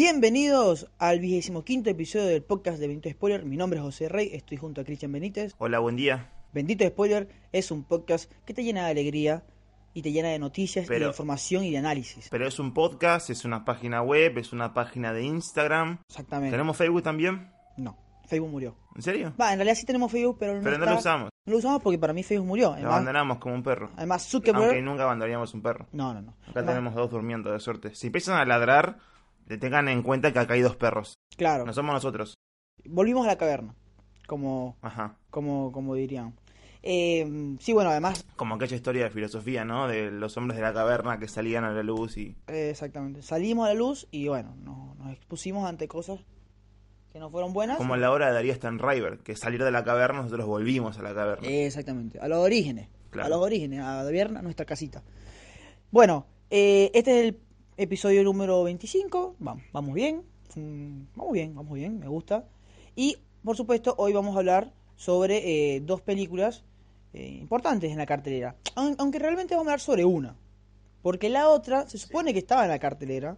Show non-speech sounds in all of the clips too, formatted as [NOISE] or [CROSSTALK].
Bienvenidos al vigésimo quinto episodio del podcast de Bendito Spoiler. Mi nombre es José Rey, estoy junto a Cristian Benítez. Hola, buen día. Bendito Spoiler es un podcast que te llena de alegría y te llena de noticias y de información y de análisis. Pero es un podcast, es una página web, es una página de Instagram. Exactamente. ¿Tenemos Facebook también? No, Facebook murió. ¿En serio? Va, en realidad sí tenemos Facebook, pero no, Pero no está- lo usamos. No lo usamos porque para mí Facebook murió. Lo abandonamos como un perro. además Zuckerberg... Aunque nunca abandonaríamos un perro. No, no, no. Acá Además- tenemos dos durmiendo, de suerte. Si empiezan a ladrar, tengan en cuenta que acá hay dos perros. Claro, No somos nosotros. volvimos a la caverna, como, Ajá. como, como dirían. Eh, sí, bueno, además, Como aquella historia de filosofía, ¿no? De los hombres de la caverna que salían a la luz y... eh, exactamente, salimos a la luz y bueno, no- nos expusimos ante cosas que no fueron buenas. Como la obra de Darío Stanriver, que salir de la caverna nosotros volvimos a la caverna. Eh, Exactamente, a los orígenes. Claro. A los orígenes, a Vierna, nuestra casita. Bueno, eh, este es el episodio número 25. Vamos, vamos bien. Mm, Vamos bien, vamos bien, me gusta. Y, por supuesto, hoy vamos a hablar sobre eh, dos películas eh, importantes en la cartelera. Aun- Aunque realmente vamos a hablar sobre una. Porque la otra se supone que estaba en la cartelera.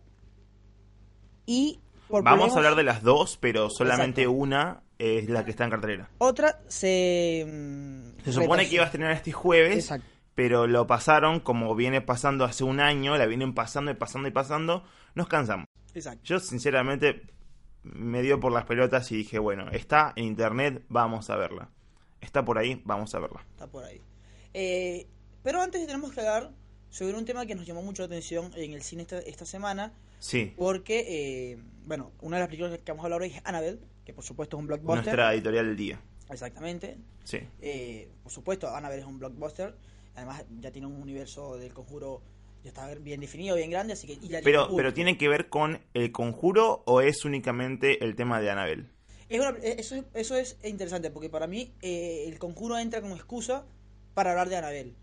Y por Vamos problemas- a hablar de las dos, pero solamente Exacto. una es la que está en cartelera. Otra se... mm, Se supone retrasó. que iba a estrenar este jueves, Exacto. Pero lo pasaron como viene pasando hace un año, la vienen pasando y pasando y pasando, nos cansamos. Exacto. Yo sinceramente me dio por las pelotas y dije, bueno, está en internet, vamos a verla. Está por ahí, vamos a verla. Está por ahí. Eh, pero antes tenemos que hablar sobre un tema que nos llamó mucho la atención en el cine esta, esta semana, Sí, porque, eh, bueno, una de las películas que vamos a hablar hoy es Annabelle, que por supuesto es un blockbuster. nuestra editorial del día. Exactamente. Sí. Eh, por supuesto, Annabelle es un blockbuster. Además, ya tiene un universo del conjuro, ya está bien definido, bien grande, así que... y ya Pero, pero ¿tiene que ver con el conjuro o es únicamente el tema de Annabelle? Es una- eh, eso, es, eso es interesante, porque para mí eh, el conjuro entra como excusa para hablar de Anabel.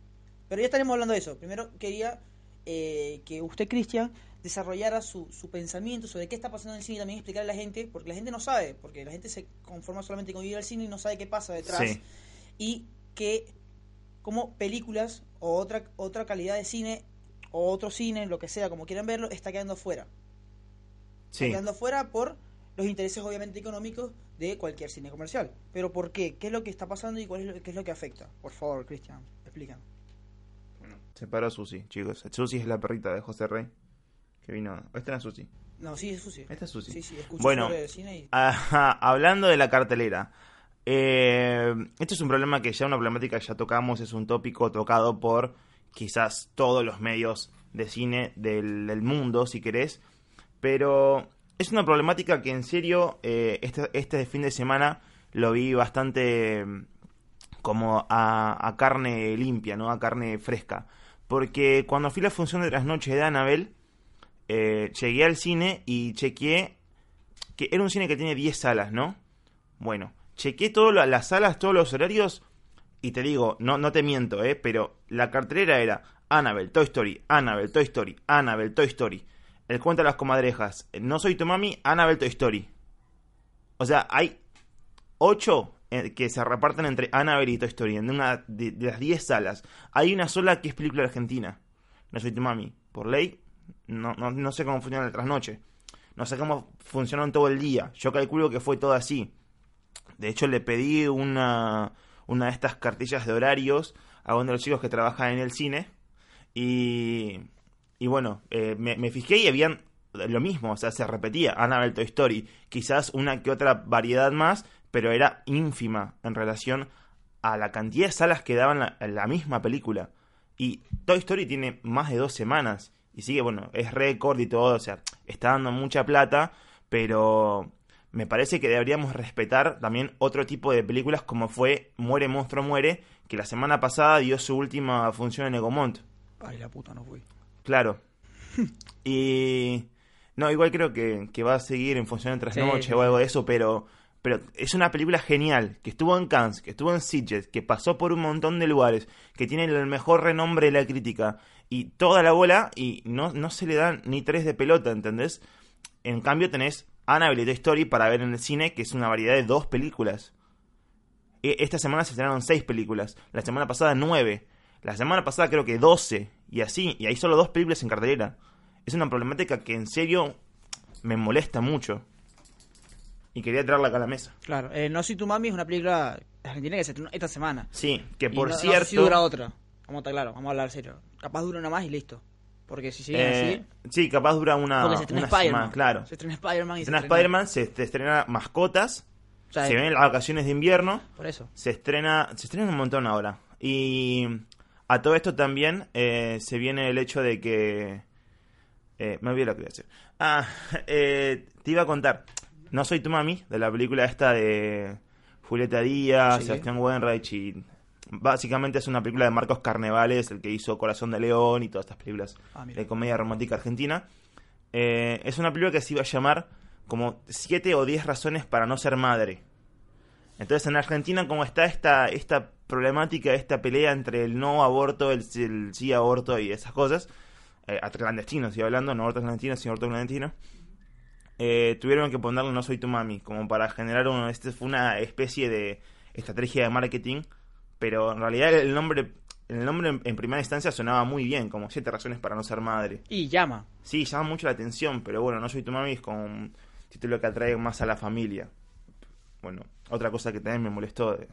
Pero ya estaremos hablando de eso. Primero quería eh, que usted, Cristian, desarrollara su, su pensamiento sobre qué está pasando en el cine y también explicarle a la gente, porque la gente no sabe, porque la gente se conforma solamente con ir al cine y no sabe qué pasa detrás. Sí. Y que como películas o otra, otra calidad de cine o otro cine, lo que sea, como quieran verlo, está quedando fuera Sí. quedando fuera por los intereses obviamente económicos de cualquier cine comercial. Pero ¿por qué? ¿Qué es lo que está pasando y cuál es lo, qué es lo que afecta? Por favor, Cristian, explícanos. Se paró Susi, chicos. Susi es la perrita de José Rey. Que vino. Esta es Susi. No, sí, es Susi. Esta es Susi. Sí, sí, escucho Bueno. sobre cine y... Ajá, hablando de la cartelera. Eh, esto es un problema que ya, una problemática que ya tocamos, es un tópico tocado por quizás todos los medios de cine del, mundo, si querés. Pero es una problemática que en serio eh, este, este fin de semana lo vi bastante mm, como a, carne limpia, ¿no? A carne fresca. Porque cuando fui a la función de trasnoche de Annabelle, eh, llegué al cine y chequeé que era un cine que tiene 10 salas, ¿no? Bueno, chequeé todas la- las salas, todos los horarios y te digo, no, no te miento, ¿eh? Pero la cartelera era Annabelle, Toy Story, Annabelle, Toy Story, Annabelle, Toy Story. El cuento de las comadrejas, No soy tu mami, Annabelle, Toy Story. O sea, hay 8 que se reparten entre Annabelle y Toy Story en una de, las 10 salas. Hay una sola que es película argentina. No soy tu mami. Por ley, no, no, no sé cómo funciona el trasnoche. No sé cómo funcionó en todo el día. Yo calculo que fue todo así. De hecho, le pedí una, una de estas cartillas de horarios a uno de los chicos que trabajan en el cine. Y, y bueno, eh, me, me fijé y habían lo mismo, o sea, se repetía Annabelle Toy Story. Quizás una que otra variedad más, pero era ínfima en relación a la cantidad de salas que daban la, la misma película. Y Toy Story tiene más de dos semanas. Y sigue, bueno, es récord y todo, o sea, está dando mucha plata, pero me parece que deberíamos respetar también otro tipo de películas como fue Muere, Monstruo, Muere, que la semana pasada dio su última función en Egomont. Ay, la puta, no fui. Claro. [LAUGHS] y... No, igual creo que, que va a seguir en función de trasnoche Sí, o algo de eso, pero... Pero es una película genial, que estuvo en Cannes, que estuvo en Sitges, que pasó por un montón de lugares, que tiene el mejor renombre de la crítica, y toda la bola, y no, no se le dan ni tres de pelota, ¿entendés? En cambio tenés Annabelle y Toy Story para ver en el cine, que es una variedad de dos películas. E- Esta semana se estrenaron seis películas, la semana pasada nueve, la semana pasada creo que doce, y así, y hay solo dos películas en cartelera. Es una problemática que en serio me molesta mucho. Y quería traerla acá a la mesa. Claro, eh, No soy tu mami es una película argentina que se estrenó esta semana. Sí, que Y por no- no sé cierto... si dura otra. Vamos a estar claro, vamos a hablar serio. Capaz dura una más y listo. Porque si siguen eh, así. sí, capaz dura una, Porque se estrena Spider-Man. claro. Se estrena Spider-Man y Se estrena Spider-Man, se estrena Mascotas, O sea, se ven las vacaciones de invierno, Por eso. se estrena, se estrena un montón ahora. Y a todo esto también eh, se viene el hecho de que... eh, me olvidé lo que iba a decir. Ah, [LAUGHS] eh, te iba a contar. No soy tu mami, de la película esta de Julieta Díaz, Sí. Sebastián Wenreich y... Básicamente es una película de Marcos Carnevales, el que hizo Corazón de León y todas estas películas Ah, de comedia romántica argentina. Eh, es una película que se iba a llamar como 7 o 10 razones para no ser madre. Entonces en Argentina como está esta, esta problemática, esta pelea entre el no aborto, el, el sí aborto y esas cosas, eh, a clandestino estoy hablando, no aborto clandestino, sino aborto clandestino, eh, tuvieron que ponerle no soy tu mami, como para generar un, este fue una especie de estrategia de marketing, pero en realidad el nombre, el nombre en, en primera instancia sonaba muy bien, como siete razones para no ser madre. Y llama. Sí, llama mucho la atención, pero bueno, No soy tu mami es como un título que atrae más a la familia. Bueno, otra cosa que también me molestó de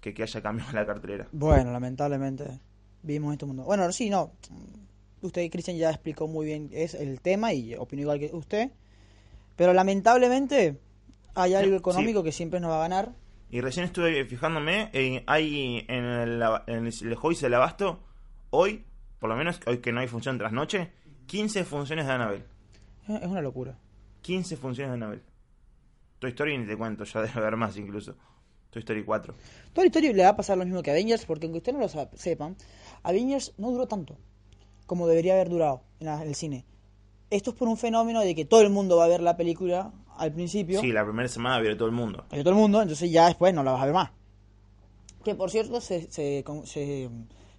que, que haya cambiado la cartelera. Bueno, lamentablemente vivimos en este mundo. Bueno, sí, no. Usted, Cristian, ya explicó muy bien es el tema y opinó igual que usted. Pero lamentablemente hay algo Sí. económico que siempre nos va a ganar. Y recién estuve fijándome, hay en el, en el Joyce del Abasto, hoy, por lo menos hoy que no hay función tras noche, 15 funciones de Anabel. Es una locura. 15 funciones de Anabel. Toy Story ni te cuento, ya debe haber más incluso. Toy Story 4. Toda la historia le va a pasar lo mismo que Avengers, porque aunque ustedes no lo sepan, Avengers no duró tanto como debería haber durado en, la- en el cine. Esto es por un fenómeno de que todo el mundo va a ver la película al principio. Sí, la primera semana vio todo el mundo. de todo el mundo, entonces ya después no la vas a ver más. Que por cierto, se, se, con- se,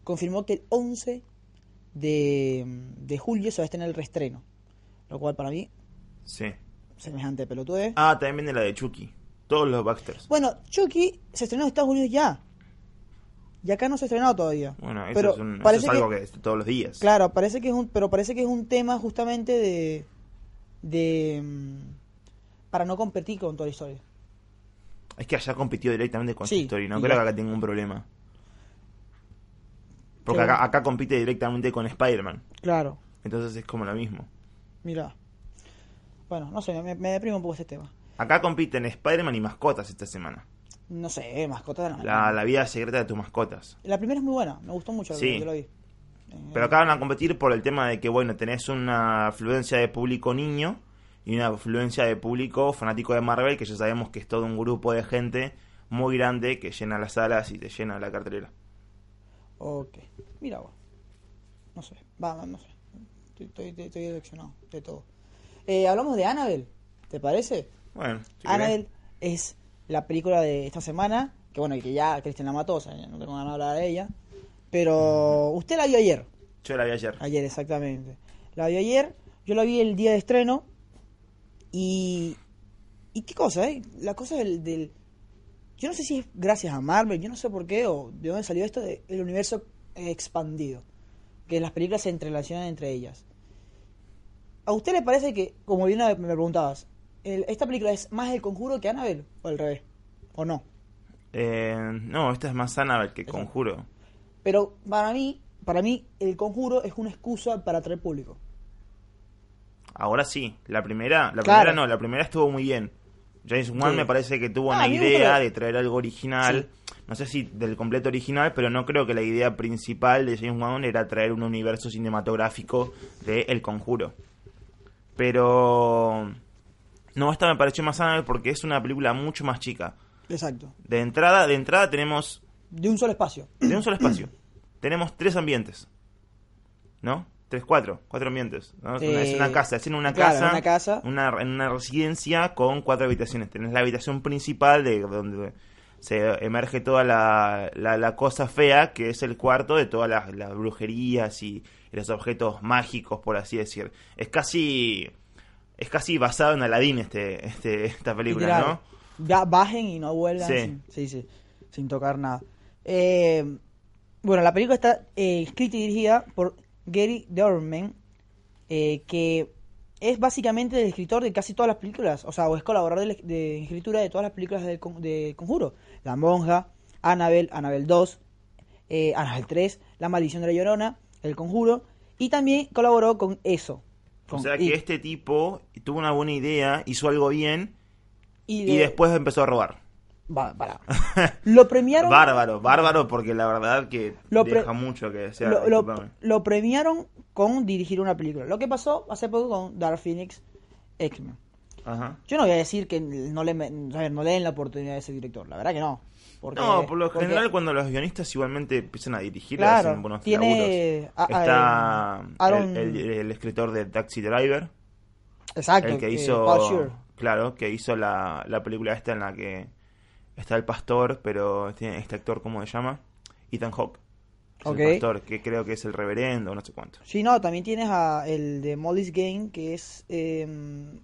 confirmó que el 11 de, de julio se va a estrenar el reestreno. Lo cual para mí, Sí. semejante pelotudez. Ah, también viene la de Chucky. Todos los Baxters. Bueno, Chucky se estrenó en Estados Unidos ya. Y acá no se ha estrenado todavía. Bueno, eso, Pero es, un- eso parece es algo que- que, es todos los días. Claro, parece que es un, pero parece que es un tema justamente de, de para no competir con toda la historia. Es que allá compitió directamente con Sí, Toy Story. No creo que acá tenga un problema. Porque acá, acá compite directamente con Spider-Man. Claro, Entonces es como lo mismo. mira. Bueno, no sé, me, me deprime un poco este tema. Acá compiten Spider-Man y mascotas esta semana. No sé, mascotas no. La, la vida secreta de tus mascotas. La primera es muy buena, me gustó mucho Sí. que lo vi. Eh, Pero acá van a competir por el tema de que, bueno, tenés una afluencia de público niño y una afluencia de público fanático de Marvel, que ya sabemos que es todo un grupo de gente muy grande que llena las salas y te llena la cartelera. Ok, mira vos. No sé, va, no sé. Estoy, estoy, estoy decepcionado de todo. Eh, hablamos de Annabelle, ¿te parece? Bueno, si Annabelle es la película de esta semana, que bueno, y que ya Cristian la mató, o sea, ya no tengo ganas de hablar de ella. Pero usted la vio ayer, querés. Yo la vi ayer. ayer exactamente. La vio ayer, yo la vi el día de estreno y... ¿Y qué cosa, eh? La cosa del, del... Yo no sé si es gracias a Marvel, yo no sé por qué, o de dónde salió esto del universo expandido. Que las películas se entrelacionan entre ellas. ¿A usted le parece que, como bien me preguntabas, el- esta película es más el conjuro que Annabelle? ¿O al revés? ¿O no? Eh, no, esta es más Annabelle que Conjuro. Pero para mí, para mí, el conjuro es una excusa para atraer público. Ahora sí, la primera, la Claro. primera no, la primera estuvo muy bien. James Wan Sí. me parece que tuvo Ah, una idea de traer algo original. No sé si del completo original, pero no creo que la idea principal de James Wan era traer un universo cinematográfico de El Conjuro. Pero no, esta me pareció más sana porque es una película mucho más chica. Exacto. De entrada, de entrada tenemos De un solo espacio. de un solo espacio. [CLEARS THROAT] tenemos tres ambientes. ¿No? Tres, cuatro. Cuatro ambientes. ¿no? Es, una, es una Eh, casa. Es en una claro, casa. una casa. una- en una residencia con cuatro habitaciones. Tenés la habitación principal de donde se emerge toda la, la, la cosa fea, que es el cuarto de todas las, las brujerías y, y los objetos mágicos, por así decir. Es casi. Es casi basado en Aladdin este, este, esta película, Literal. ¿no? Ya bajen y no vuelvan Sí. sin, sí, sí, sin tocar nada. Eh, bueno, la película está eh, escrita y dirigida por Gary Dorman, eh, que es básicamente el escritor de casi todas las películas, o sea, o es colaborador de, de escritura de todas las películas del con- de Conjuro. La Monja, Annabelle, Annabelle 2, eh, Annabelle 3, La Maldición de la Llorona, El Conjuro, y también colaboró con eso. O sea que este tipo tuvo una buena idea, hizo algo bien y, y de- después empezó a robar. Para. [LAUGHS] Lo premiaron. Bárbaro, bárbaro, porque la verdad que Lo pre- deja mucho que desear. lo, lo- discúlpame. lo premiaron con dirigir una película. Lo que pasó hace poco con Dark Phoenix X-Men. Yo no voy a decir que no le, no den la oportunidad a ese director. La verdad que no. Porque- No, por lo porque- general cuando los guionistas igualmente empiezan a dirigir, Claro, hacen buenos tiene a- Está Aaron- el, el- el escritor de Taxi Driver, Exacto. el que eh, hizo, claro, que hizo la, la película esta en la que está el pastor, pero tiene este actor, ¿cómo se llama? Ethan Hawke. El pastor, que creo que es el reverendo, no sé cuánto. Sí, no, también tienes a el de Molly's Game, que es eh,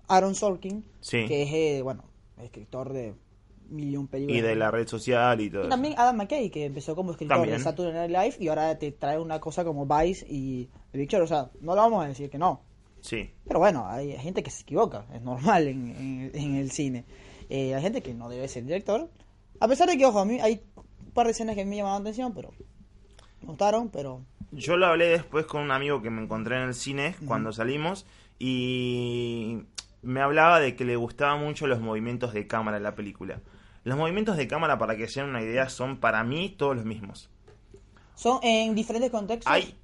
Aaron Sorkin, Sí. que es, eh, bueno, escritor de millón películas. Y de la red social y todo Y también Adam McKay, que empezó como escritor También. de Saturday Night Live y ahora te trae una cosa como Vice y The Short. O sea, no lo vamos a decir que no. Sí. Pero bueno, hay gente que se equivoca, es normal en, en- en el cine. Eh, hay gente que no debe ser director. A pesar de que, ojo, a mí hay un par de escenas que me llamaron la atención, pero me gustaron, pero Yo lo hablé después con un amigo que me encontré en el cine cuando salimos y me hablaba de que le gustaban mucho los movimientos de cámara en la película. Los movimientos de cámara, para que se den una idea, son para mí todos los mismos. son en diferentes contextos. Hay,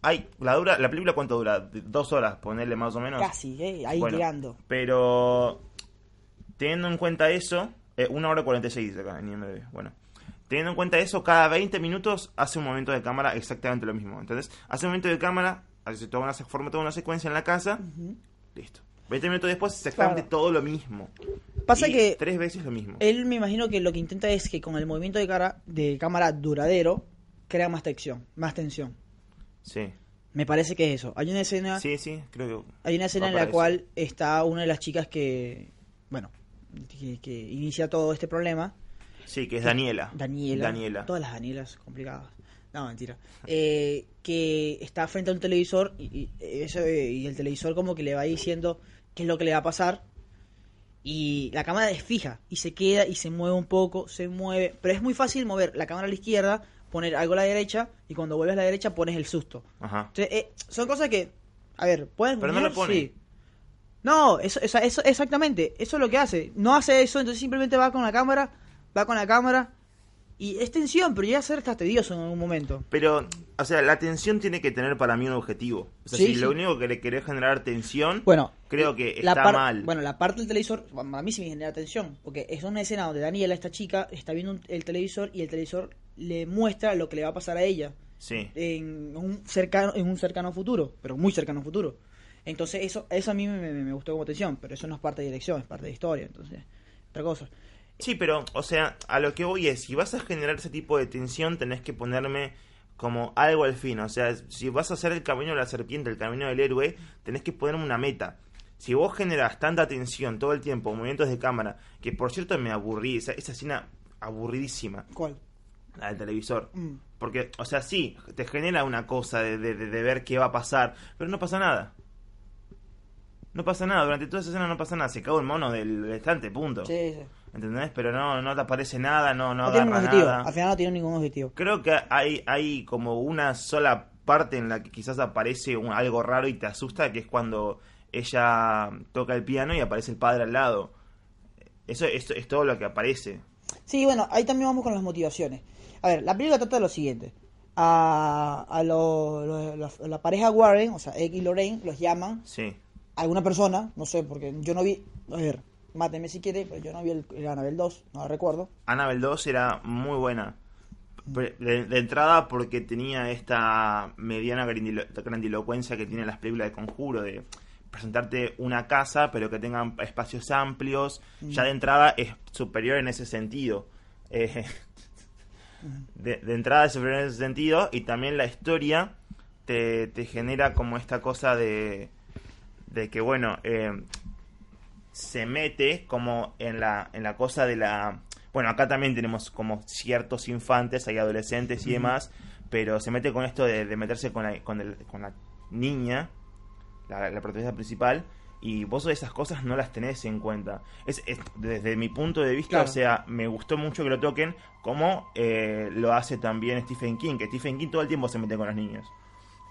hay, la dura, la película cuánto dura, dos horas, ponerle más o menos. Casi, eh, ahí Bueno, llegando. Pero teniendo en cuenta eso, eh, una hora 46 acá en IMDb. Bueno, teniendo en cuenta eso, cada 20 minutos hace un momento de cámara exactamente lo mismo. Entonces, hace un momento de cámara, hace toda una, forma toda una secuencia en la casa, listo. 20 minutos después, exactamente Claro. todo lo mismo. Pasa Y que Tres veces lo mismo. él me imagino que lo que intenta es que con el movimiento de, cara, de cámara duradero crea más tensión, más tensión. Sí. Me parece que es eso. Hay una escena, Sí, sí, creo que. hay una escena en la eso. cual está una de las chicas que, bueno, que, que inicia todo este problema. Sí, que es Daniela. Daniela. Daniela. Todas las Danielas complicadas. No, mentira. Eh, que está frente a un televisor y, y eso, eh, y el televisor como que le va diciendo qué es lo que le va a pasar. Y la cámara es fija y se queda y se mueve un poco, se mueve. Pero es muy fácil mover la cámara a la izquierda, poner algo a la derecha y cuando vuelves a la derecha pones el susto. Ajá. Entonces, eh, son cosas que, a ver, pueden Pero no funcionar, lo pone. sí. No, eso, eso, eso- exactamente, eso es lo que hace. No hace eso, entonces simplemente va con la cámara, va con la cámara y es tensión, pero llega a ser hasta tedioso en algún momento. Pero, o sea, la tensión tiene que tener para mí un objetivo. O sea, Sí, si sí. lo único que le querés generar tensión, Bueno, creo que la está mal. Bueno, la parte del televisor, a mí sí me genera tensión, porque es una escena donde Daniela, esta chica, está viendo un- el televisor y el televisor le muestra lo que le va a pasar a ella Sí. en un cercano, en un cercano futuro, pero muy cercano futuro. Entonces eso, eso a mí me, me- me gustó como tensión, pero eso no es parte de dirección, es parte de historia, entonces, otra cosa. Sí, pero, o sea, a lo que voy es, si vas a generar ese tipo de tensión, tenés que ponerme como algo al fin. O sea, si vas a hacer el camino de la serpiente, el camino del héroe, tenés que ponerme una meta. Si vos generas tanta tensión todo el tiempo, movimientos de cámara, que por cierto me aburrí, esa, esa escena aburridísima, ¿Cuál? la del televisor. Mm. Porque, o sea, sí, te genera una cosa de- de- de ver qué va a pasar, pero no pasa nada. No pasa nada, durante toda esa escena no pasa nada, se cago el mono del, del estante, punto. Sí, sí. ¿Entendés? Pero no, no te aparece nada, no, no No, tiene ningún agarra objetivo, nada. al final no tiene ningún objetivo. Creo que hay, hay como una sola parte en la que quizás aparece un- algo raro y te asusta, que es cuando ella toca el piano y aparece el padre al lado. Eso, eso es todo lo que aparece. Sí, bueno, ahí también vamos con las motivaciones. A ver, la película trata de lo siguiente. A, a lo- lo- la, la pareja Warren, o sea, Egg y Lorraine, los llaman Sí. Alguna persona, no sé, porque yo no vi, a ver, máteme si quiere, pero yo no vi el, el Annabelle 2, no lo recuerdo. Annabelle 2 era muy buena. Pre- De, de entrada porque tenía esta mediana grandilo- grandilocuencia que tienen las películas de conjuro, de presentarte una casa pero que tengan espacios amplios. Ya de entrada es superior en ese sentido. Eh, [LAUGHS] de, de entrada es superior en ese sentido y también la historia te, te genera como esta cosa de, de que bueno, eh, se mete como en la, en la cosa de la... Bueno, acá también tenemos como ciertos infantes, hay adolescentes y demás, pero se mete con esto de, de meterse con la, con, el- con la niña, la, la protagonista principal, y vos esas cosas no las tenés en cuenta. Es, es- desde mi punto de vista, Claro. o sea, me gustó mucho que lo toquen como eh, lo hace también Stephen King, que Stephen King todo el tiempo se mete con los niños.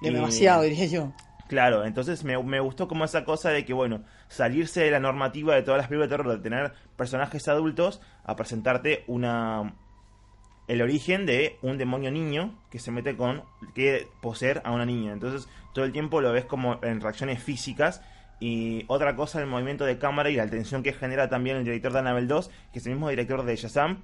Y- Demasiado, diría yo. Claro, entonces me, me gustó como esa cosa de que, bueno, salirse de la normativa de todas las películas de terror, de tener personajes adultos, a presentarte una el origen de un demonio niño que se mete con, que poseer a una niña. Entonces todo el tiempo lo ves como en reacciones físicas. Y otra cosa, el movimiento de cámara y la tensión que genera también el director de Annabelle 2, que es el mismo director de Shazam,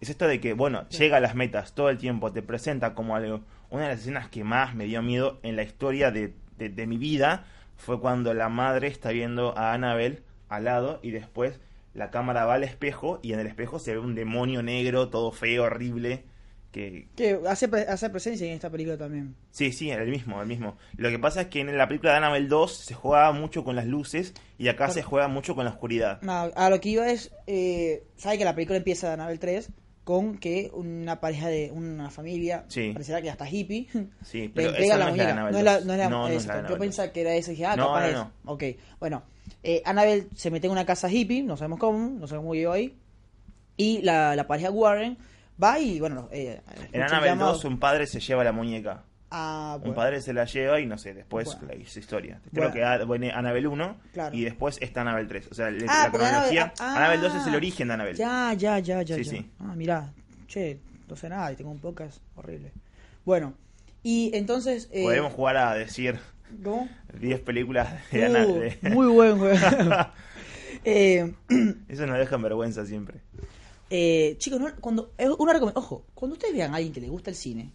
es esto de que, bueno, llega a las metas todo el tiempo, te presenta como algo. Una de las escenas que más me dio miedo en la historia de, de- de mi vida fue cuando la madre está viendo a Annabelle al lado y después la cámara va al espejo y en el espejo se ve un demonio negro, todo feo, horrible. Que Que hace, hace presencia en esta película también. sí, sí, el mismo, el mismo. Lo que pasa es que en la película de Annabelle 2 se juega mucho con las luces y acá se juega mucho con la oscuridad. No, a lo que iba es, eh, sabe que la película empieza de Anabel 3 con que una pareja de una familia, Sí. pareciera que hasta hippie, [LAUGHS] Sí, le entrega la no es la de muñeca. No es la, 2. no es la, No, no es la de exacto. Yo Annabelle 2. pensaba que era eso y dije, ah, No, capaz no, es. Ok, bueno, eh, Annabelle se mete en una casa hippie, no sabemos cómo, no sabemos cómo llegó ahí, y la, la pareja Warren va y, bueno, eh, En Annabelle llamado. 2 un padre se lleva la muñeca. Ah, Un bueno. padre se la lleva y no sé, después Bueno. la hizo historia. Creo Bueno. que ah, viene Annabelle 1 Claro. y después está Annabelle 3. O sea, le- Ah, la cronología. Ah, Annabelle 2 es el origen de Annabelle. Ya, ya, ya, ya. Sí, ya. sí. Ah, mirá. Che, no sé nada y tengo un podcast horrible. Bueno, y entonces... eh, Podemos jugar a decir ¿Cómo? 10 películas de Uh, Annabelle. muy buen juego. [LAUGHS] eh, Eso nos deja en vergüenza siempre. eh, chicos, no- cuando, es una ojo, cuando ustedes vean a alguien que le gusta el cine,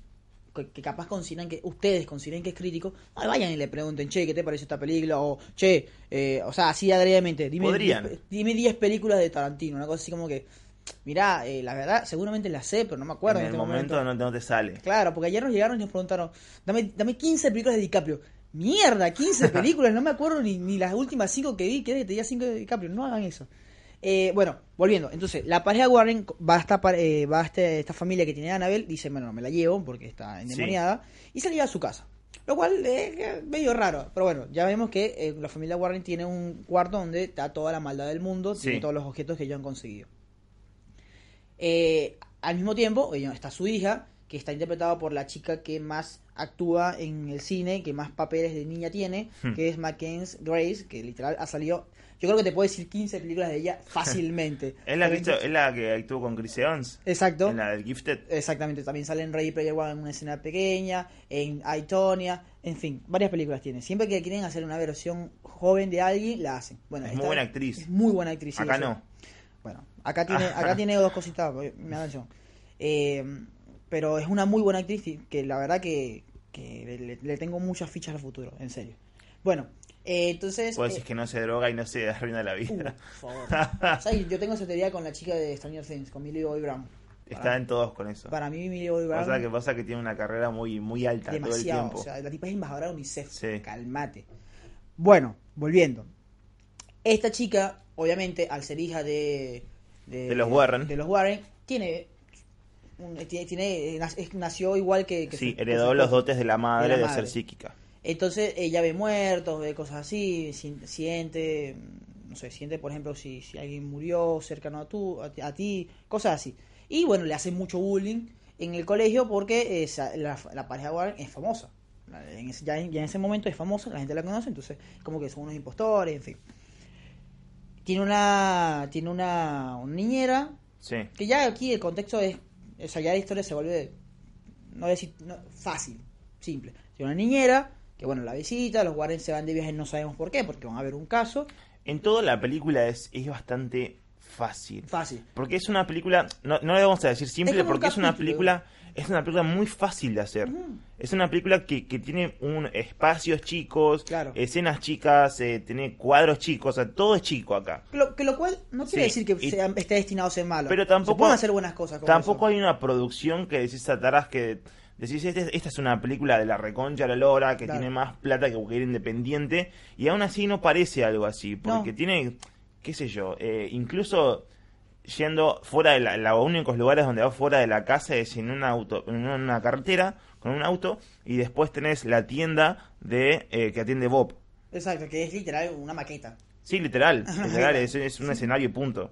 que, capaz consideran que, ustedes consideren que es crítico, no vayan y le pregunten, che, ¿qué te parece esta película? O, che, eh, o sea, así agredidamente, dime Podrían. 10 dime 10 películas de Tarantino, una cosa así como que, mirá, eh, la verdad, seguramente la sé, pero no me acuerdo en en, el este momento, momento. No, no te sale. Claro, porque ayer nos llegaron y nos preguntaron, dame, dame 15 películas de DiCaprio. Mierda, 15 [LAUGHS] películas, no me acuerdo ni, ni las últimas 5 que vi, que te diga 5 de DiCaprio, no hagan eso. Eh, bueno, volviendo, entonces, la pareja Warren va a esta, eh, va a este- esta familia que tiene Annabelle, dice, bueno, no me la llevo porque está endemoniada, y se la lleva a su casa. Lo cual es medio raro, pero bueno, ya vemos que eh, la familia Warren tiene un cuarto donde está toda la maldad del mundo, tiene Sí. todos los objetos que ellos han conseguido. Eh, al mismo tiempo, está su hija, que está interpretada por la chica que más actúa en el cine, que más papeles de niña tiene, Hmm. que es Mackenzie Grace, que literal ha salido, yo creo que te puedo decir 15 películas de ella [LAUGHS] fácilmente. [LAUGHS] ¿Es la, que hizo- es la que actuó con Chris Evans? Exacto. En la del Gifted. Exactamente, también sale en Ready Player One en una escena pequeña, en Aitonia, en fin, varias películas tiene. Siempre que quieren hacer una versión joven de alguien, la hacen. Bueno, Es muy buena actriz. Es muy buena actriz. Acá sí. no. Bueno, acá tiene, acá tiene dos [LAUGHS] cositas, me atención. Eh, pero es una muy buena actriz que la verdad que, que le, le tengo muchas fichas al futuro, en serio. Bueno, eh, entonces... Vos eh, que no se droga y no se arruina la uh, vida. por favor. [LAUGHS] ¿Sabes? Yo tengo esa teoría con la chica de Stranger Things, con Millie Bobby Brown. Está en todos con eso. Para mí Millie Bobby Brown... Pasa que pasa que tiene una carrera muy muy alta todo el demasiado. tiempo. O sea, la tipa es embajadora de UNICEF. Sí. Calmate. Bueno, volviendo. Esta chica, obviamente, al ser hija de. De los Warren. De los Warren, tiene. un- tiene, es- nació igual que. que sí, su- heredó su los dotes de la madre De ser psíquica. Entonces ella ve muertos, ve cosas así, si- siente, no sé, siente por ejemplo si, si alguien murió cercano a, tú, a, ti- a ti, cosas así. Y bueno, le hacen mucho bullying en el colegio porque esa- la, la pareja Warren es famosa. En ese- ya, en- ya en ese momento es famosa, la gente la conoce, entonces como que son unos impostores, en fin. Tiene una, tiene una, una niñera, Sí. que ya aquí el contexto es, o sea, ya la historia se vuelve, no decir, no, fácil, simple. Tiene una niñera, que bueno, la visita, los Warren se van de viaje, no sabemos por qué, porque van a ver un caso, En toda la película es, es bastante fácil. fácil. Porque es una película, no, no le vamos a decir simple, un porque es una película, es una película muy fácil de hacer. Es una película que, que tiene un espacios chicos, Claro. escenas chicas, eh, tiene cuadros chicos, o sea, todo es chico acá. Que lo, que lo cual no quiere Sí, decir que y- sea, esté destinado a ser malo. Pero tampoco- Se pueden hacer buenas cosas Tampoco eso. hay una producción que decís atrás que decís, este- esta es una película de la reconcha la lora, que Claro. tiene más plata que cualquier independiente, y aún así no parece algo así, porque No. tiene, qué sé yo, eh, incluso yendo fuera de la, los únicos lugares donde va fuera de la casa es en una auto, en una carretera con un auto y después tenés la tienda de eh, que atiende Bob. Exacto, que es literal una maqueta. Sí, literal, [LAUGHS] literal, es, es un escenario y punto.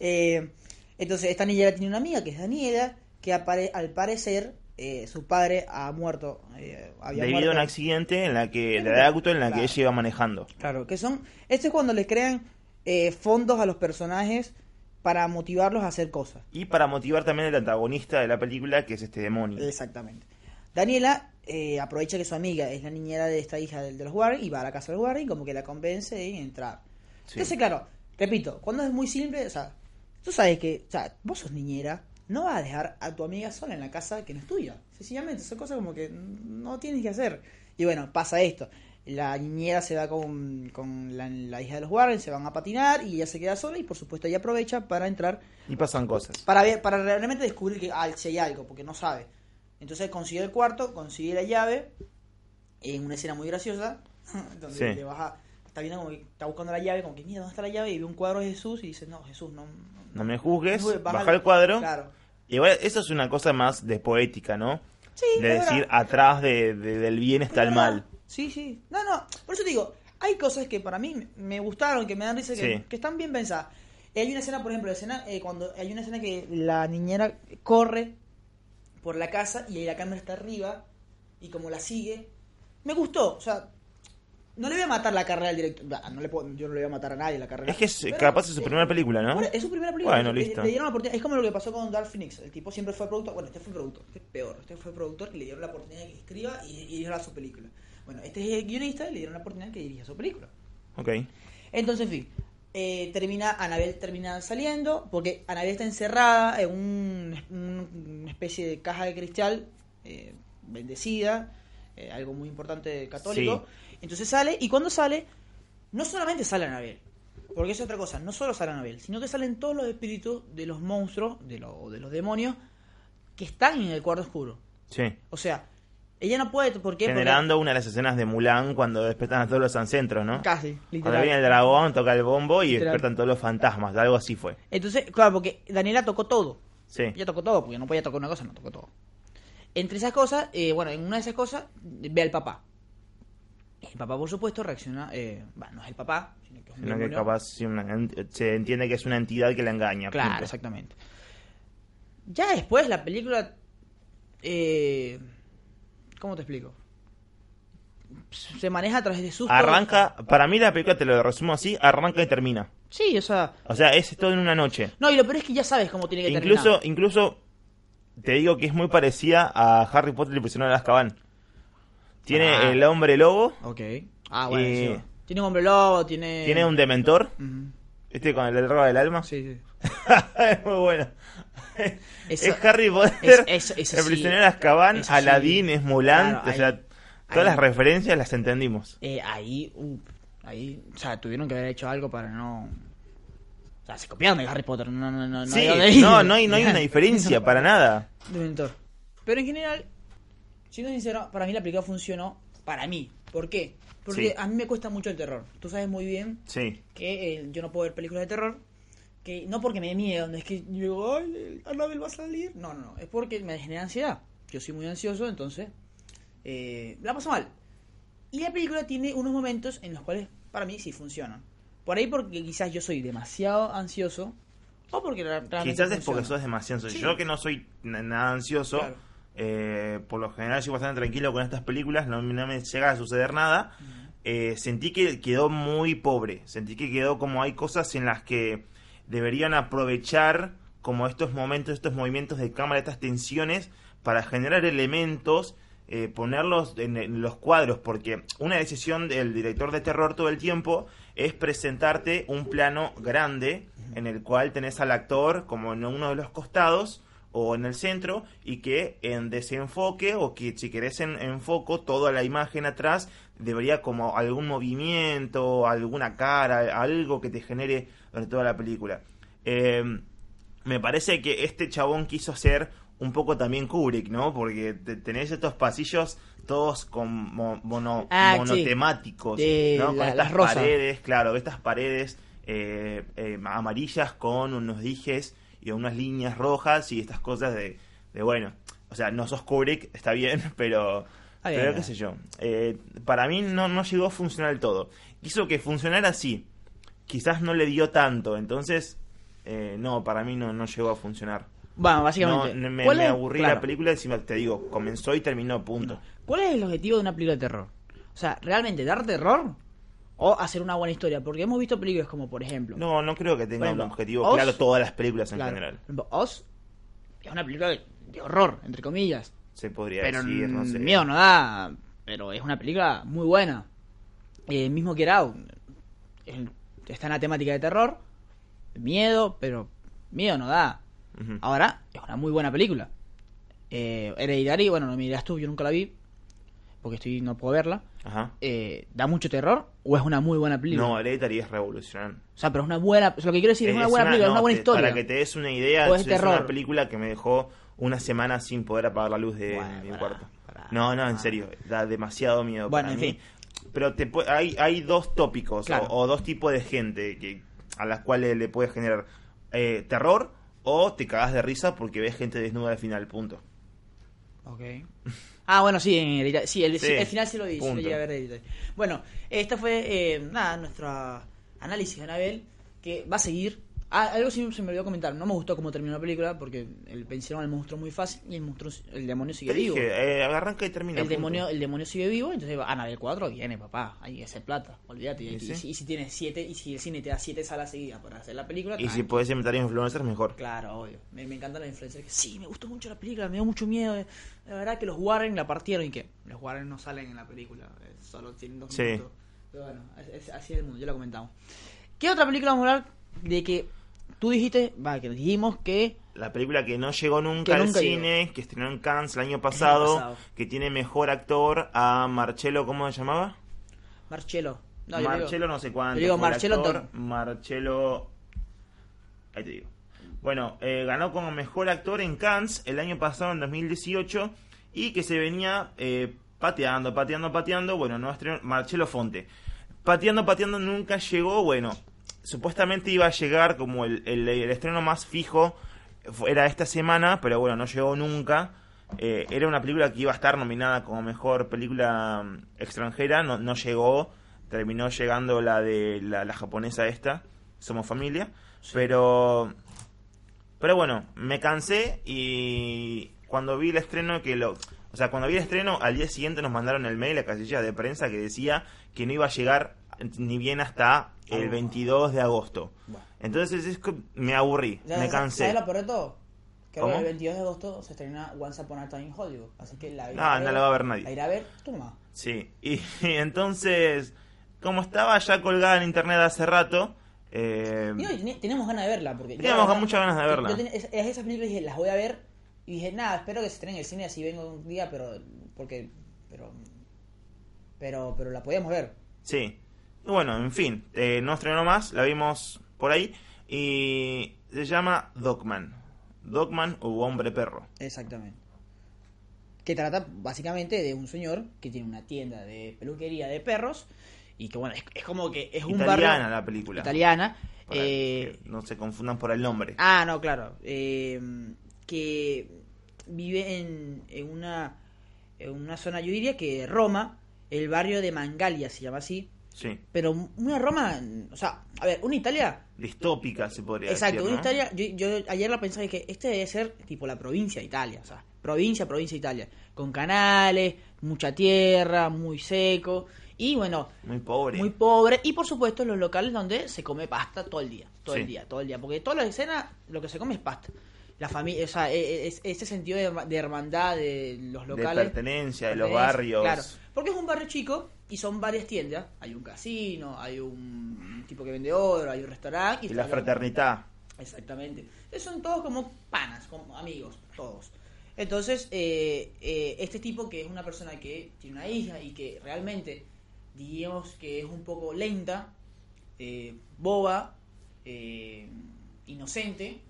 Eh, entonces, esta niñera tiene una amiga que es Daniela, que apare- al parecer eh, su padre ha muerto. eh, había Debido muerto. a un accidente en la que, de auto en la claro. que ella iba manejando. Claro, que son. Esto es cuando le crean eh, fondos a los personajes para motivarlos a hacer cosas. Y para motivar también al antagonista de la película, que es este demonio. Exactamente. Daniela eh, aprovecha que su amiga es la niñera de esta hija del de los Warren y va a la casa de los Warren, como que la convence de entrar. Sí. Entonces, claro, repito, cuando es muy simple, o sea, tú sabes que, o sea, vos sos niñera, no vas a dejar a tu amiga sola en la casa que no es tuya. Sencillamente, son cosas como que no tienes que hacer. Y bueno, pasa esto. La niñera se va con, con la, la hija de los Warren, se van a patinar y ella se queda sola y por supuesto ella aprovecha para entrar Y pasan cosas. para ver, para realmente descubrir que ah, si hay algo, porque no sabe. Entonces consigue el cuarto, consigue la llave, en una escena muy graciosa, [LAUGHS] donde Sí. le baja, está viendo como que está buscando la llave, como que mira, ¿dónde está la llave? Y ve un cuadro de Jesús y dice, no, Jesús, no... No me juzgues, no, baja el cuadro. Claro. Igual, eso es una cosa más de poética, ¿no? Sí, de decir, verdad. atrás de, de- del bien está el mal. verdad. Sí, sí. No, no, por eso te digo, hay cosas que para mí me gustaron, que me dan risa, que, Sí. que están bien pensadas. Hay una escena, por ejemplo, escena, eh, cuando hay una escena que la niñera corre por la casa y ahí la cámara está arriba y como la sigue, me gustó, o sea, no le voy a matar la carrera al director, no le puedo- yo no le voy a matar a nadie la carrera. Es que es, Pero, capaz es su primera película, ¿no? Es su primera película. Bueno, Le- listo. Le, dieron la oportunidad. Es como lo que pasó con Dark Phoenix. El tipo siempre fue productor. Bueno, este fue productor. Este es peor. Este fue productor y le dieron la oportunidad de que escriba y, y dirigiera su película. Bueno, este es el guionista y le dieron la oportunidad de que dirija su película. Ok. Entonces, en fin. eh, termina, Anabel termina saliendo porque Anabel está encerrada en un- un- una especie de caja de cristal eh, bendecida, eh, algo muy importante católico. Entonces sale y cuando sale, no solamente sale Anabel, porque es otra cosa, no solo sale Anabel, sino que salen todos los espíritus de los monstruos, de, lo- de los demonios que están en el cuarto oscuro. Sí. O sea, ella no puede, ¿por qué? Porque- Generando una de las escenas de Mulan cuando despertan a todos los ancestros, ¿no? Casi, Cuando literal. viene el dragón, toca el bombo y Literal. despiertan todos los fantasmas. Algo así fue. Entonces, claro, porque Daniela tocó todo. Sí. Ella tocó todo, porque no podía tocar una cosa, no tocó todo. Entre esas cosas, eh, bueno, en una de esas cosas, ve al papá. El papá, por supuesto, reacciona. Eh, bueno, no es el papá, sino que es un Sino que capaz se entiende que es una entidad que la engaña. Claro, punto. exactamente. Ya después la película. Eh, ¿Cómo te explico? Se maneja a través de sus. Arranca, para mí la película, te lo resumo así, arranca y termina. Sí, o sea. O sea, es todo en una noche. No, y lo peor es que ya sabes cómo tiene que Incluso, terminar. incluso te digo que es muy parecida a Harry Potter y el prisionero de Azkaban. Tiene Ah. el hombre lobo, Ok. Ah, bueno, Eh, sí. Tiene un hombre lobo, tiene. tiene un dementor, este con el droga del alma. Sí, sí. [LAUGHS] es muy bueno. Eso- es Harry Potter, es- eso el prisionero de Azkaban, sí. Aladdin, es Mulan, Claro, o sea, ahí- todas ahí- las referencias las entendimos. Eh, ahí, uh, ahí, o sea, tuvieron que haber hecho algo para no. O sea, se copiaron de Harry Potter, no, no, no. sí, hay no, no hay, no hay una [LAUGHS] diferencia para nada. Dementor. Pero en general, siendo sincero, para mí la película funcionó para mí. ¿Por qué? Porque Sí. a mí me cuesta mucho el terror. Tú sabes muy bien Sí, que eh, yo no puedo ver películas de terror. Que no porque me dé miedo, no es que yo digo, ay, Annabelle va a salir. No, no, no. Es porque me genera ansiedad. Yo soy muy ansioso, entonces eh, la paso mal. Y la película tiene unos momentos en los cuales para mí sí funcionan. Por ahí porque quizás yo soy demasiado ansioso o porque realmente quizás es porque sos demasiado ansioso. Sí. Yo que no soy na- nada ansioso, Claro. Eh, por lo general soy bastante tranquilo con estas películas, no, no me llega a suceder nada. Eh, sentí que quedó muy pobre, sentí que quedó como hay cosas en las que deberían aprovechar como estos momentos, estos movimientos de cámara, estas tensiones para generar elementos, eh, ponerlos en, en los cuadros, porque una decisión del director de terror todo el tiempo es presentarte un plano grande en el cual tenés al actor como en uno de los costados o en el centro y que en desenfoque o que si querés en, en foco toda la imagen atrás debería como algún movimiento, alguna cara, algo que te genere toda la película. Eh, me parece que este chabón quiso ser un poco también Kubrick, ¿no? Porque te- tenés estos pasillos todos con mo- mono- Ah, monotemáticos, ¿no? Con estas paredes, claro, estas paredes eh, eh, amarillas con unos dijes y unas líneas rojas y estas cosas de, de bueno, o sea, no sos Kubrick, está bien, [LAUGHS] pero, bien, pero qué sé yo. Eh, para mí no, no llegó a funcionar del todo. Quiso que funcionara así. quizás no le dio tanto. Entonces, eh, no, para mí no, no llegó a funcionar. Bueno, básicamente. No, me, ¿cuál me es- aburrí claro, la película, encima te digo, comenzó y terminó, punto. ¿Cuál es el objetivo de una película de terror? O sea, ¿realmente dar terror? ¿O hacer una buena historia? Porque hemos visto películas como, por ejemplo. No, no creo que tenga un objetivo Oz- claro todas las películas en claro, general. por ejemplo, Oz es una película de, horror, entre comillas. Se podría Pero decir, no mm, sé. miedo no da. Pero es una película muy buena. Eh, mismo Get Out. Está en la temática de terror. Miedo, pero miedo no da. Ahora, es una muy buena película. Eh, Hereditary, bueno, no me dirás tú, yo nunca la vi. Porque estoy no puedo verla. Ajá. Eh, ¿Da mucho terror o es una muy buena película? No, Hereditary es revolucionario. O sea, pero es una buena. lo que quiero decir es, una buena película, es una buena te- historia. Para que te des una idea, es, terror. una película que me dejó una semana sin poder apagar la luz de Bueno, mi cuarto. no, no, en serio, da demasiado miedo Bueno, para en mí. fin. Pero te hay, hay dos tópicos Claro. o, o dos tipos de gente que a las cuales le puedes generar eh, terror o te cagas de risa porque ves gente desnuda al final, punto. Ok. [LAUGHS] Ah, bueno, sí, en Hereditary- sí, el, Sí, el final sí lo vi, sí lo a ver. Bueno, esta fue, eh, nada, nuestro análisis de Anabel, que va a seguir. Ah, algo sí se me olvidó comentar, no me gustó cómo terminó la película, porque el vencieron al monstruo muy fácil y el monstruo, el demonio sigue Te vivo. dije, eh, arranca y termina. el punto. demonio, el demonio sigue vivo, entonces Anabel 4 viene, papá, hay que hacer plata, olvídate. Y, Y sí. y si- y si tienes siete, y si el cine te da siete salas seguidas para hacer la película, Y si tranqui. podés inventar influencers, mejor. Claro, obvio. Me, me encanta la influencia. Que sí, me gustó mucho la película, me dio mucho miedo. eh. La verdad que los Warren la partieron y que los Warren no salen en la película, eh, solo tienen dos Sí. minutos. Pero bueno, es- es- así es el mundo, ya lo comentamos. ¿Qué otra película vamos a hablar de que tú dijiste, va, que dijimos que La película que no llegó nunca al cine, que estrenó en Cannes el año pasado, pasado. que tiene mejor actor a Marcelo, ¿cómo se llamaba? Marcelo. No, Marcelo no sé cuánto. yo digo Marcelo. Marcelo... Ahí te digo. Bueno, eh, ganó como mejor actor en Cannes el año pasado, en 2018, y que se venía eh, pateando, pateando, pateando. Bueno, no estrenó Marcelo Fonte. Pateando, pateando, nunca llegó. Bueno, supuestamente iba a llegar como el, el- el estreno más fijo, era esta semana, pero bueno, no llegó nunca. Eh, era una película que iba a estar nominada como mejor película mm, extranjera, no, no llegó, terminó llegando la de la, la japonesa esta, Somos Familia, pero pero bueno, me cansé y cuando vi el estreno que lo o sea, cuando vi el estreno al día siguiente nos mandaron el mail a casilla de prensa que decía que no iba a llegar ni bien hasta el Ah. 22 de agosto. Entonces es que me aburrí, Ya, me ¿sabes- cansé. ¿Sabes lo peor de todo? Que ¿Cómo? el 22 de agosto se estrena Once Upon a Time in Hollywood. Así que la iré No, a no la va a ver nadie. La iré a ver, nomás. Sí, y, [LAUGHS] y entonces, como estaba ya colgada en internet hace rato, eh, Y no, y ten- tenemos ganas de verla. Porque Teníamos muchas ganas de verla. yo ten- es, es esas películas dije, las voy a ver. Y dije, nada, espero que se estrenen en el cine así vengo un día, pero. Porque. Pero. Pero, pero la podíamos ver. sí. Y bueno, en fin, eh, no estrenó más, la vimos por ahí, y se llama Dogman. Dogman u Hombre Perro. Exactamente. Que trata básicamente de un señor que tiene una tienda de peluquería de perros. Y que bueno, es, es como que es un Italiana barrio. la película. Italiana. Para eh, que no se confundan por el nombre. Ah, no, claro. Eh, que vive en, en una en una zona, yo diría que Roma, el barrio de Mangalia se llama así, Sí. pero una Roma, o sea, a ver, una Italia, Distópica se podría exacto, decir. una. Italia, yo, yo ayer la pensaba y que este debe ser tipo la provincia de Italia, o sea, provincia, provincia de Italia, con canales, mucha tierra, muy seco, y bueno, Muy pobre. muy pobre y por supuesto los locales donde se come pasta todo el día todo el día todo el día porque toda la escena lo que se come es pasta la familia o sea e- e- es, ese sentido de, herma- de hermandad de los de locales pertenencia, de los barrios. claro porque es un barrio chico y son varias tiendas hay un casino hay un tipo que vende oro hay un restaurante Y la fraternidad. Exactamente. Eh, Son todos como panas, como amigos, todos. Entonces, eh, eh, este tipo que es una persona que tiene una hija y que realmente, digamos que es un poco lenta, eh, boba, eh, inocente,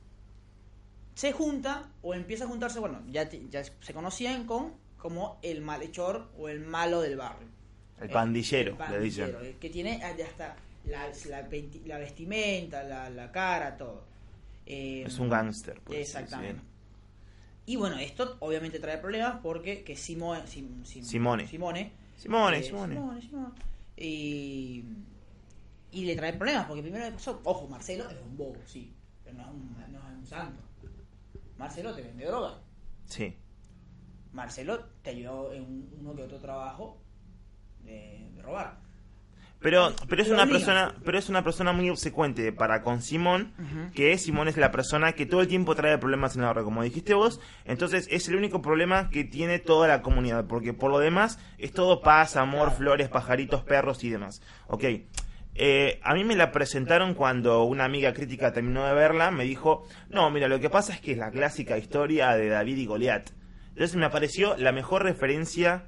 se junta o empieza a juntarse, bueno, ya, ya se conocían con como el malhechor o el malo del barrio. El Eh, pandillero, el le dicen. pandillero, eh, Que tiene hasta la, la vestimenta, la, la cara, todo. Eh, Es un gángster. Exactamente. Y bueno, esto obviamente trae problemas porque que Simo- Sim- Sim- Simone. Simone. Simone, eh, Simone. Simone, Simone. Y, Y le trae problemas, porque primero le pasó, ojo, Marcelo es un bobo, sí, pero no es un, no es un santo. Marcelo te vende droga. Sí. Marcelo te ayudó en un- uno que otro trabajo de, de robar. Pero, pero es una persona, pero es una persona muy obsecuente para con Simón, que Simón es la persona que todo el tiempo trae problemas en la obra, como dijiste vos, entonces es el único problema que tiene toda la comunidad, porque por lo demás es todo paz, amor, flores, pajaritos, perros y demás. Ok. Eh, a mí me la presentaron cuando una amiga crítica terminó de verla, me dijo, no, mira, lo que pasa es que es la clásica historia de David y Goliat. Entonces me pareció la mejor referencia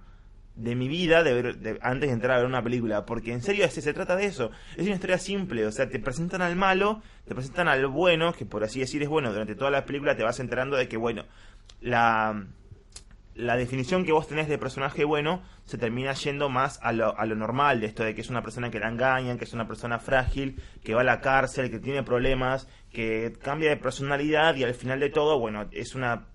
de mi vida de ver- de- antes de entrar a ver una película, porque en serio se, se trata de eso. Es una historia simple, o sea, te presentan al malo, te presentan al bueno, que por así decir es bueno, durante toda la película te vas enterando de que, bueno, la, la definición que vos tenés de personaje bueno se termina yendo más a lo, a lo normal, de esto de que es una persona que la engañan, que es una persona frágil, que va a la cárcel, que tiene problemas, que cambia de personalidad y al final de todo, bueno, es una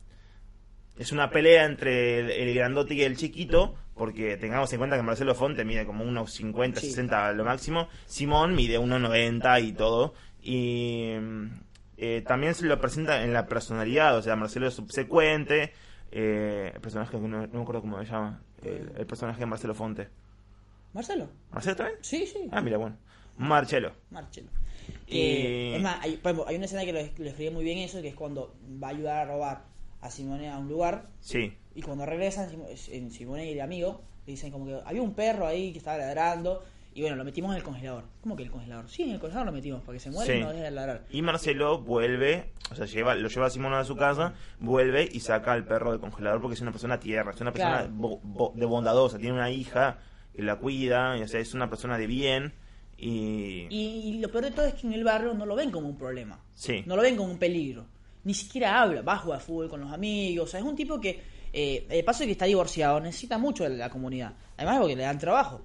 es una pelea entre el, el grandote y el chiquito, porque tengamos en cuenta que Marcelo Fonte mide como unos 50, Sí. 60 a lo máximo, Simón mide 1,90 y todo, y eh, también se lo presenta en la personalidad, o sea, Marcelo es subsecuente, eh, el personaje que no, no me acuerdo cómo se llama, el, el personaje de Marcelo Fonte. ¿Marcelo? ¿Marcelo también? Sí, sí. Ah, mira, bueno. Marcelo. Marcelo. Y- Eh, es más, hay, por ejemplo, hay una escena que lo, lo escribe muy bien eso, que es cuando va a ayudar a robar a Simone a un lugar Sí, y cuando regresan, Simone y el amigo le dicen como que había un perro ahí que estaba ladrando y bueno, lo metimos en el congelador. ¿Cómo que el congelador? Sí, en el congelador lo metimos para que se muera Sí. y no deje de ladrar. Y Marcelo vuelve, o sea, lleva, lo lleva a Simón a su casa, vuelve y saca al perro del congelador porque es una persona tierra, es una persona Claro. bo- bo- de bondadosa, tiene una hija que la cuida, y, o sea, es una persona de bien y... Y, y lo peor de todo es que en el barrio no lo ven como un problema. Sí. No lo ven como un peligro. Ni siquiera habla, va a jugar fútbol con los amigos. O sea, es un tipo que, eh, de paso de que está divorciado, necesita mucho de la comunidad. Además porque le dan trabajo.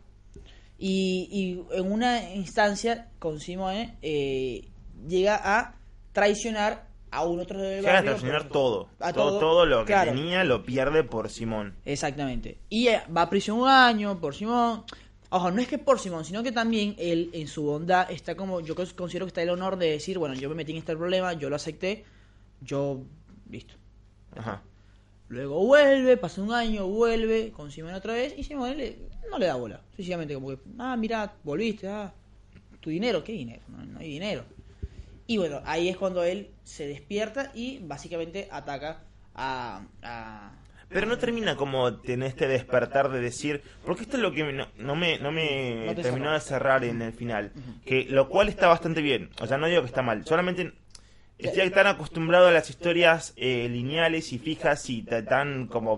Y, y en una instancia con Simone eh, llega a traicionar a un otro del Llega a barrio. traicionar todo, a todo, todo lo que claro. tenía lo pierde por Simón. Exactamente. Y eh, va a prisión un año por Simón. Ojo, no es que por Simón, sino que también él, en su bondad, está como. Yo cons- considero que está el honor de decir, bueno, yo me metí en este problema, yo lo acepté, yo. Listo. Ajá. Luego vuelve, pasa un año, vuelve con Simón otra vez y Simón le- no le da bola. Sencillamente, como que, ah, mira, volviste, ah, tu dinero, ¿qué dinero? No, no hay dinero. Y bueno, ahí es cuando él se despierta y básicamente ataca a. a Pero no termina como en este despertar de decir, porque esto es lo que no, no me, no me No te terminó cerró. de cerrar en el final, que lo cual está bastante bien, o sea, no digo que está mal, solamente estoy tan acostumbrado a las historias eh, lineales y fijas y ta- tan como,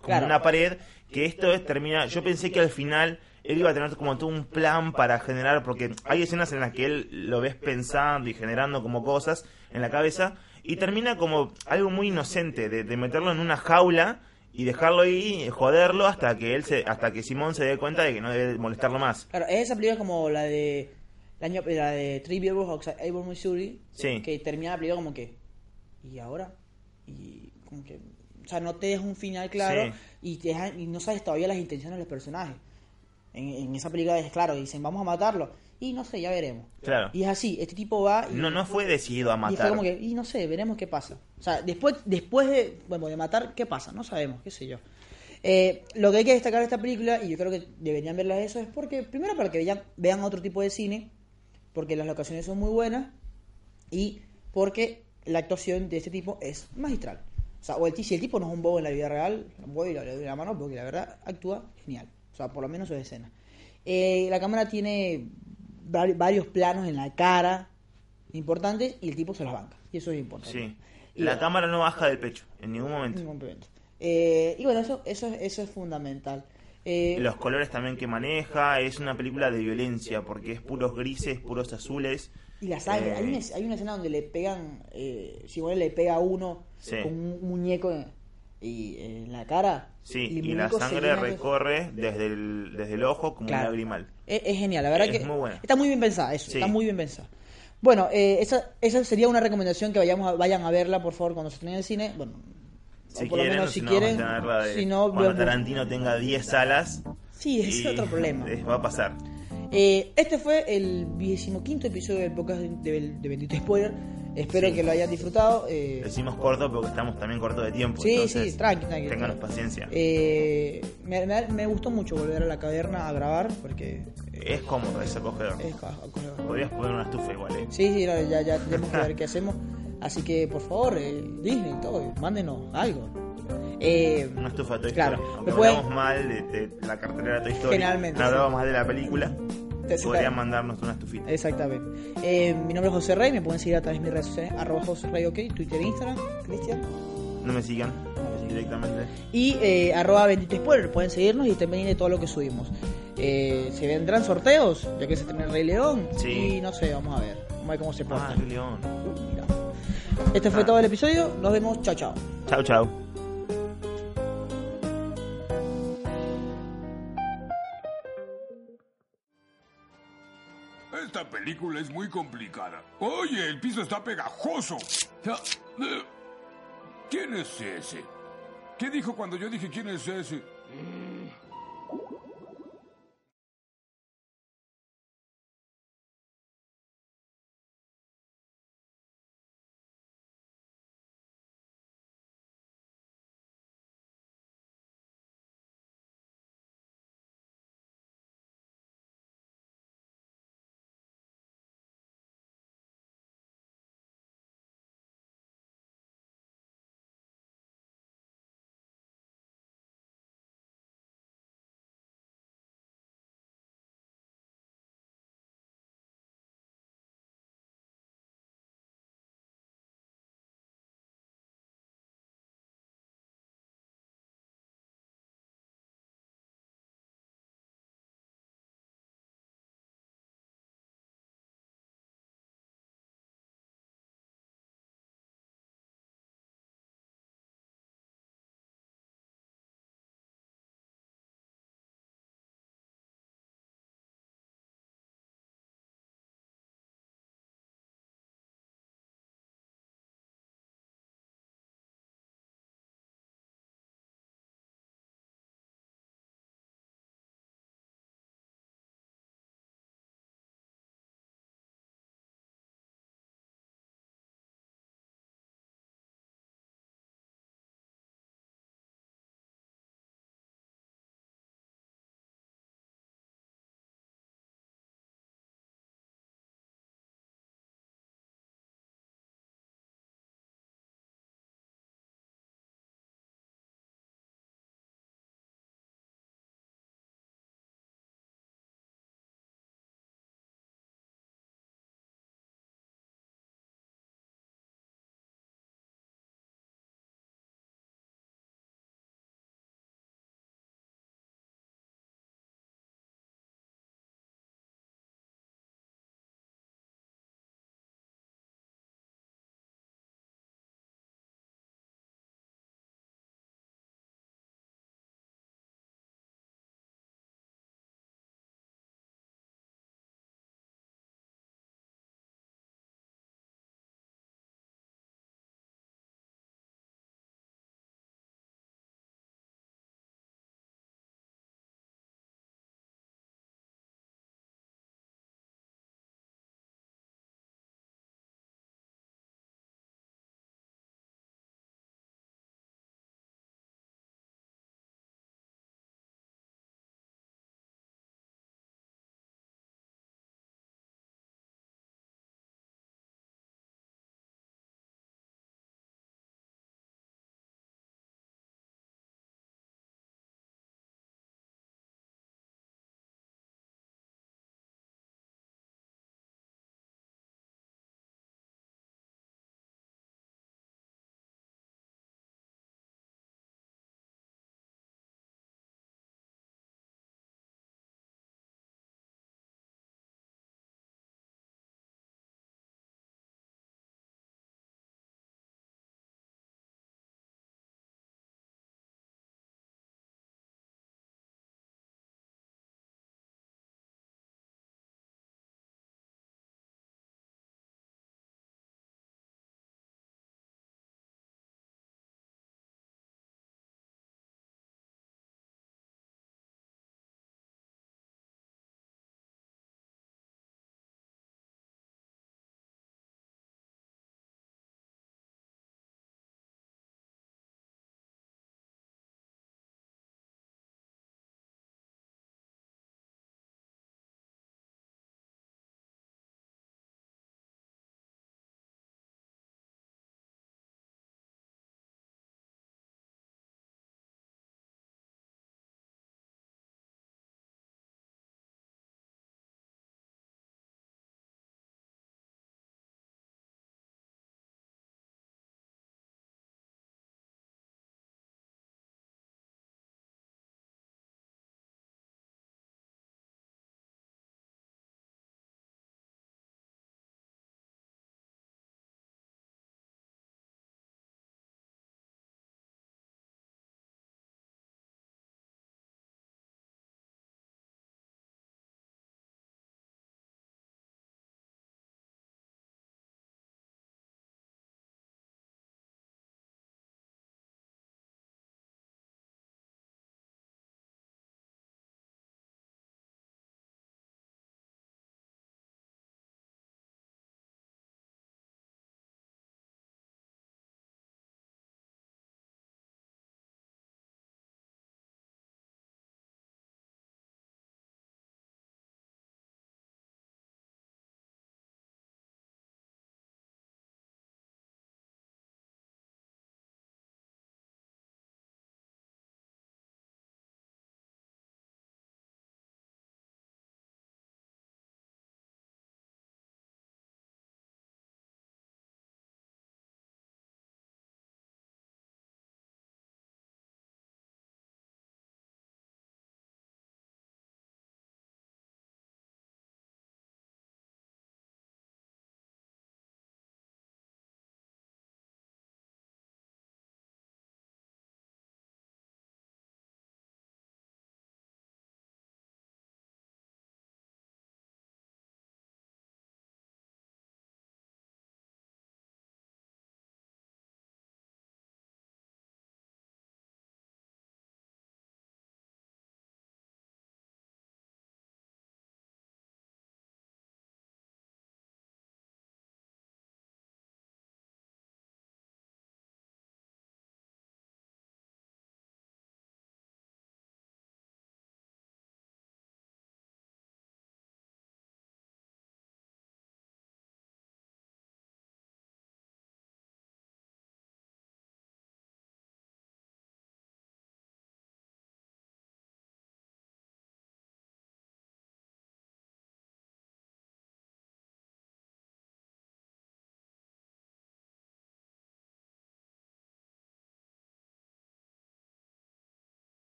como Claro. una pared, que esto es- termina, yo pensé que al final él iba a tener como todo un plan para generar, porque hay escenas en las que él lo ves pensando y generando como cosas en la cabeza, y termina como algo muy inocente, de, de meterlo en una jaula y dejarlo ahí, joderlo hasta que él se, hasta que Simón se dé cuenta de que no debe molestarlo más. Claro, es esa película como la de la, año- la de Three Billboards Outside Avon, Missouri, Sí. que termina la película como que ¿y ahora? Y como que o sea, no te deja un final claro Sí. y, te y no sabes todavía las intenciones de los personajes. En, en esa película es claro, dicen, "Vamos a matarlo." Y no sé, ya veremos. Claro. Y es así, este tipo va y No, no fue decidido a y fue matar. como que, y no sé, veremos qué pasa. O sea, después, después de, bueno, de matar, ¿qué pasa? No sabemos, qué sé yo. Eh, lo que hay que destacar de esta película, y yo creo que deberían verla eso, es porque, primero para que vean, vean otro tipo de cine, porque las locaciones son muy buenas, y porque la actuación de este tipo es magistral. O sea, o el, si el tipo no es un bobo en la vida real, voy y le doy la mano porque la verdad actúa genial. O sea, por lo menos su escena. Eh, la cámara tiene vari- varios planos en la cara importantes y el tipo se las banca. Y eso es importante. Sí. Y La bueno, cámara no baja del pecho, en ningún momento. ningún momento. Eh, y bueno, eso, eso, es- eso es fundamental. Eh, Los colores también que maneja, es una película de violencia, porque es puros grises, puros azules. y la sangre, eh, hay, una, hay una escena donde le pegan, eh, Simone le pega a uno Sí. con un muñeco en, y, en la cara. Sí, y la sangre de- recorre desde el, desde el ojo como Claro. un lagrimal. Es, es genial, la verdad Es que muy está muy bien pensada, eso, Sí. está muy bien pensada. Bueno, eh, esa, esa sería una recomendación que vayamos a- vayan a verla, por favor, cuando se estrene en el cine. Bueno, Si o por lo quieren, menos o si no, quieren, de- si no, cuando Tarantino tenga 10 salas. Sí, es otro problema. [LAUGHS] va a pasar. Eh, este fue el 25 episodio del podcast de, de Bendito Spoiler. Espero Sí. que lo hayan disfrutado. eh, Decimos corto porque estamos también cortos de tiempo. Sí, sí, tranqui, tranqui. Ténganos paciencia. eh, me, me- me gustó mucho volver a la caverna a grabar porque Es cómodo, es acogedor. es acogedor. Podrías poner una estufa igual, ¿eh? Sí, sí, no, ya, ya tenemos que ver qué hacemos. [LAUGHS] Así que, por favor, eh, Disney, todo, mándenos algo. Eh, Una estufa Toy Claro, Story. Aunque pueden- hablamos mal de, de la cartelera de Toy Story. Generalmente, No sí. hablamos mal de la película. Podrían claro, mandarnos una estufita. Exactamente. Eh, mi nombre es José Rey, me pueden seguir a través de mis redes sociales, arroba José Rey, ok, Twitter e Instagram, Cristian. No me sigan directamente. Y eh, arroba bendito spoiler, pueden seguirnos y también de todo lo que subimos. Eh, se vendrán sorteos, ya que se tiene el Rey León. Sí. Y no sé, vamos a ver. Vamos a ver cómo se porta. Ah, qué león. Este fue todo el episodio. Nos vemos. Chao, chao. Chau, chau. Esta película es muy complicada. Oye, el piso está pegajoso. Eh, ¿Quién es ese? ¿Qué dijo cuando yo dije quién es ese?